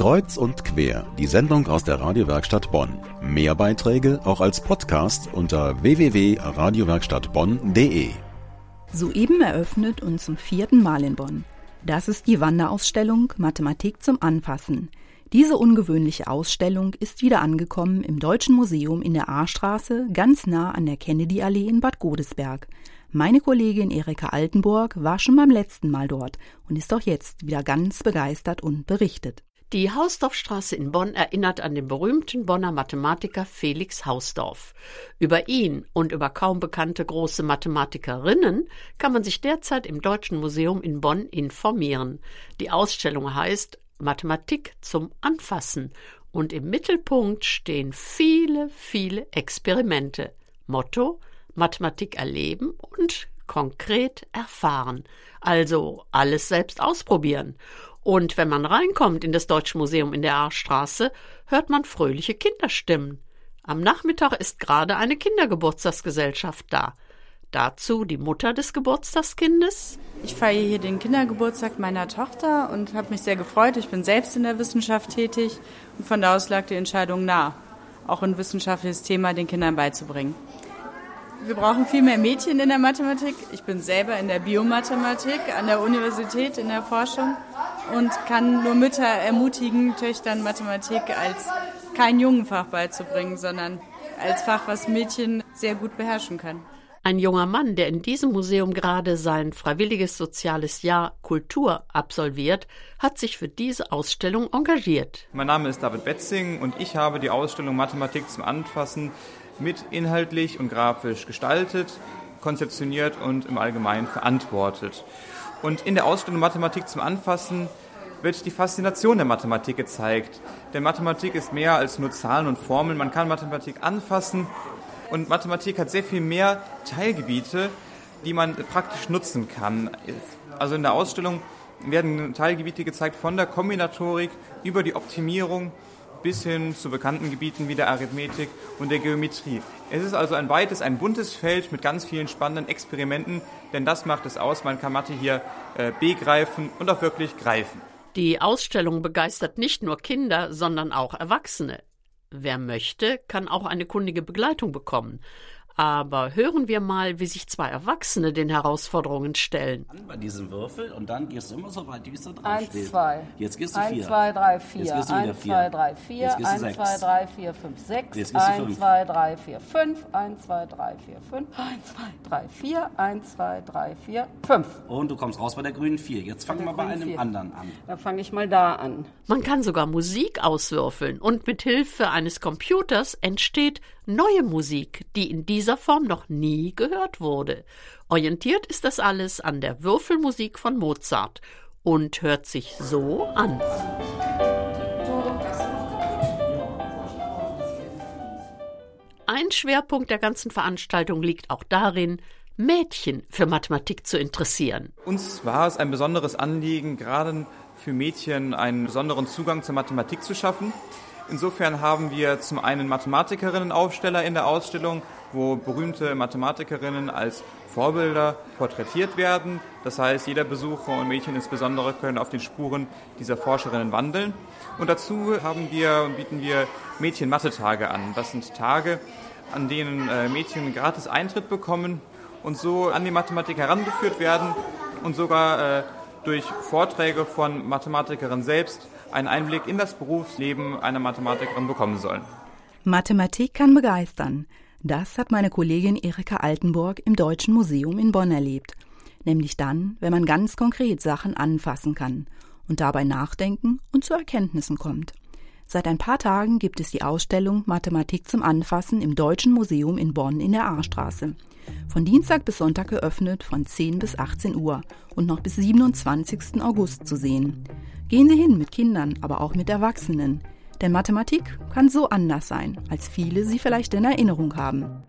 Kreuz und quer, die Sendung aus der Radiowerkstatt Bonn. Mehr Beiträge auch als Podcast unter www.radiowerkstattbonn.de. Soeben eröffnet und zum vierten Mal in Bonn. Das ist die Wanderausstellung Mathematik zum Anfassen. Diese ungewöhnliche Ausstellung ist wieder angekommen im Deutschen Museum in der A-Straße, ganz nah an der Kennedy-Allee in Bad Godesberg. Meine Kollegin Erika Altenburg war schon beim letzten Mal dort und ist auch jetzt wieder ganz begeistert und berichtet. Die Hausdorffstraße in Bonn erinnert an den berühmten Bonner Mathematiker Felix Hausdorff. Über ihn und über kaum bekannte große Mathematikerinnen kann man sich derzeit im Deutschen Museum in Bonn informieren. Die Ausstellung heißt Mathematik zum Anfassen und im Mittelpunkt stehen viele, viele Experimente. Motto Mathematik erleben und konkret erfahren. Also alles selbst ausprobieren. Und wenn man reinkommt in das Deutsche Museum in der Aarstraße, hört man fröhliche Kinderstimmen. Am Nachmittag ist gerade eine Kindergeburtstagsgesellschaft da. Dazu die Mutter des Geburtstagskindes. Ich feiere hier den Kindergeburtstag meiner Tochter und habe mich sehr gefreut. Ich bin selbst in der Wissenschaft tätig und von da aus lag die Entscheidung nah, auch ein wissenschaftliches Thema den Kindern beizubringen. Wir brauchen viel mehr Mädchen in der Mathematik. Ich bin selber in der Biomathematik an der Universität in der Forschung und kann nur Mütter ermutigen, Töchtern Mathematik als kein Jungenfach beizubringen, sondern als Fach, was Mädchen sehr gut beherrschen können. Ein junger Mann, der in diesem Museum gerade sein freiwilliges soziales Jahr Kultur absolviert, hat sich für diese Ausstellung engagiert. Mein Name ist David Betzing und ich habe die Ausstellung Mathematik zum Anfassen mit inhaltlich und grafisch gestaltet, konzeptioniert und im Allgemeinen verantwortet. Und in der Ausstellung Mathematik zum Anfassen wird die Faszination der Mathematik gezeigt. Denn Mathematik ist mehr als nur Zahlen und Formeln. Man kann Mathematik anfassen und Mathematik hat sehr viel mehr Teilgebiete, die man praktisch nutzen kann. Also in der Ausstellung werden Teilgebiete gezeigt von der Kombinatorik über die Optimierung bis hin zu bekannten Gebieten wie der Arithmetik und der Geometrie. Es ist also ein weites, ein buntes Feld mit ganz vielen spannenden Experimenten, denn das macht es aus. Man kann Mathe hier äh, begreifen und auch wirklich greifen. Die Ausstellung begeistert nicht nur Kinder, sondern auch Erwachsene. Wer möchte, kann auch eine kundige Begleitung bekommen. Aber hören wir mal, wie sich zwei Erwachsene den Herausforderungen stellen. Bei diesem Würfel und dann gehst du immer so weit, wie es da drauf Eins, steht. zwei. Jetzt gehst du Eins, vier. zwei, drei, vier. Jetzt gehst du wieder Eins, vier. zwei, drei, vier. Jetzt gehst du Eins, sechs. zwei, drei, vier, fünf, sechs. Jetzt gehst du Eins, fünf. zwei, drei, vier, fünf. Eins, zwei, drei, vier, fünf. Eins, zwei, drei, vier. Eins, zwei, drei, vier, fünf. Und du kommst raus bei der grünen vier. Jetzt fangen wir bei einem vier. anderen an. Dann fange ich mal da an. Man kann sogar Musik auswürfeln und mit Hilfe eines Computers entsteht neue Musik, die in dieser Form noch nie gehört wurde. Orientiert ist das alles an der Würfelmusik von Mozart und hört sich so an. Ein Schwerpunkt der ganzen Veranstaltung liegt auch darin, Mädchen für Mathematik zu interessieren. Uns war es ein besonderes Anliegen, gerade für Mädchen einen besonderen Zugang zur Mathematik zu schaffen. Insofern haben wir zum einen Mathematikerinnen-Aufsteller in der Ausstellung, wo berühmte Mathematikerinnen als Vorbilder porträtiert werden. Das heißt, jeder Besucher und Mädchen insbesondere können auf den Spuren dieser Forscherinnen wandeln. Und dazu haben wir und bieten wir Mädchen-Mathe-Tage an. Das sind Tage, an denen äh, Mädchen gratis Eintritt bekommen und so an die Mathematik herangeführt werden und sogar äh, durch Vorträge von Mathematikerinnen selbst einen Einblick in das Berufsleben einer Mathematikerin bekommen sollen. Mathematik kann begeistern. Das hat meine Kollegin Erika Altenburg im Deutschen Museum in Bonn erlebt. Nämlich dann, wenn man ganz konkret Sachen anfassen kann und dabei nachdenken und zu Erkenntnissen kommt. Seit ein paar Tagen gibt es die Ausstellung Mathematik zum Anfassen im Deutschen Museum in Bonn in der Aarstraße. Von Dienstag bis Sonntag geöffnet von 10 bis 18 Uhr und noch bis 27. August zu sehen. Gehen Sie hin mit Kindern, aber auch mit Erwachsenen. Denn Mathematik kann so anders sein, als viele sie vielleicht in Erinnerung haben.